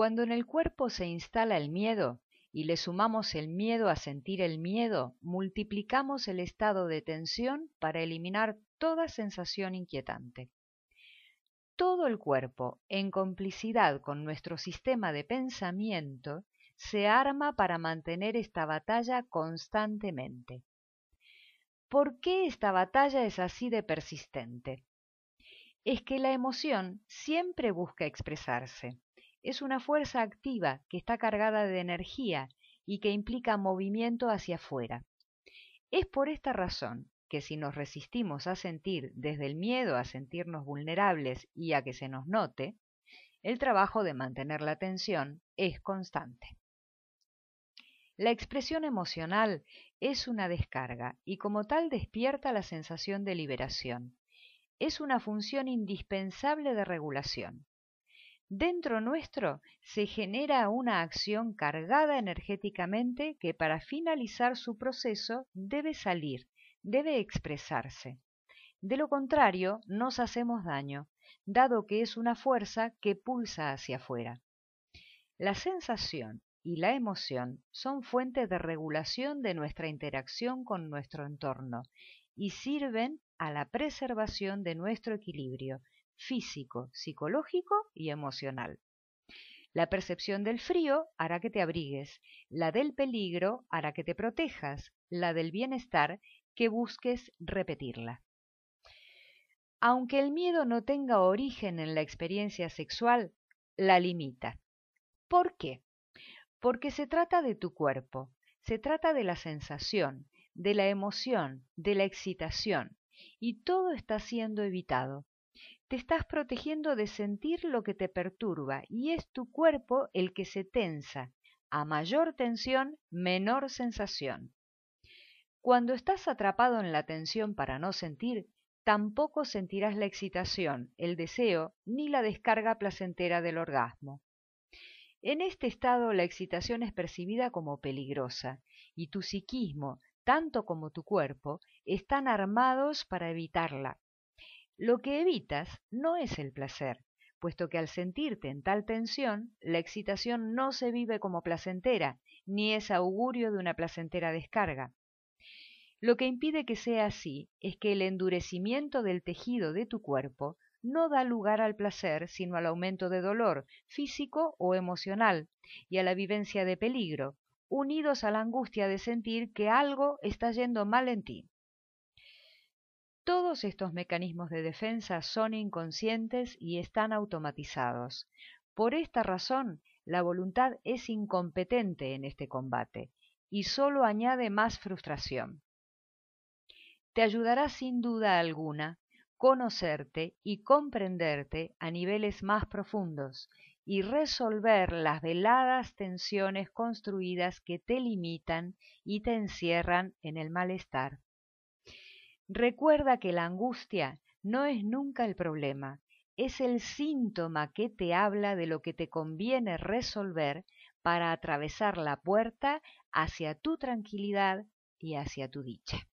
Cuando en el cuerpo se instala el miedo y le sumamos el miedo a sentir el miedo, multiplicamos el estado de tensión para eliminar toda sensación inquietante. Todo el cuerpo, en complicidad con nuestro sistema de pensamiento, se arma para mantener esta batalla constantemente. ¿Por qué esta batalla es así de persistente? Es que la emoción siempre busca expresarse. Es una fuerza activa que está cargada de energía y que implica movimiento hacia afuera. Es por esta razón que si nos resistimos a sentir desde el miedo a sentirnos vulnerables y a que se nos note, el trabajo de mantener la atención es constante. La expresión emocional es una descarga y como tal despierta la sensación de liberación. Es una función indispensable de regulación. Dentro nuestro se genera una acción cargada energéticamente que para finalizar su proceso debe salir, debe expresarse. De lo contrario, nos hacemos daño, dado que es una fuerza que pulsa hacia afuera. La sensación y la emoción son fuente de regulación de nuestra interacción con nuestro entorno y sirven a la preservación de nuestro equilibrio físico, psicológico y emocional. La percepción del frío hará que te abrigues, la del peligro hará que te protejas, la del bienestar que busques repetirla. Aunque el miedo no tenga origen en la experiencia sexual, la limita. ¿Por qué? porque se trata de tu cuerpo, se trata de la sensación, de la emoción, de la excitación, y todo está siendo evitado. Te estás protegiendo de sentir lo que te perturba y es tu cuerpo el que se tensa. A mayor tensión, menor sensación. Cuando estás atrapado en la tensión para no sentir, tampoco sentirás la excitación, el deseo, ni la descarga placentera del orgasmo. En este estado la excitación es percibida como peligrosa y tu psiquismo, tanto como tu cuerpo, están armados para evitarla. Lo que evitas no es el placer, puesto que al sentirte en tal tensión, la excitación no se vive como placentera, ni es augurio de una placentera descarga. Lo que impide que sea así es que el endurecimiento del tejido de tu cuerpo no da lugar al placer, sino al aumento de dolor físico o emocional y a la vivencia de peligro, unidos a la angustia de sentir que algo está yendo mal en ti. Todos estos mecanismos de defensa son inconscientes y están automatizados. Por esta razón, la voluntad es incompetente en este combate y solo añade más frustración. Te ayudará sin duda alguna conocerte y comprenderte a niveles más profundos y resolver las veladas tensiones construidas que te limitan y te encierran en el malestar. Recuerda que la angustia no es nunca el problema, es el síntoma que te habla de lo que te conviene resolver para atravesar la puerta hacia tu tranquilidad y hacia tu dicha.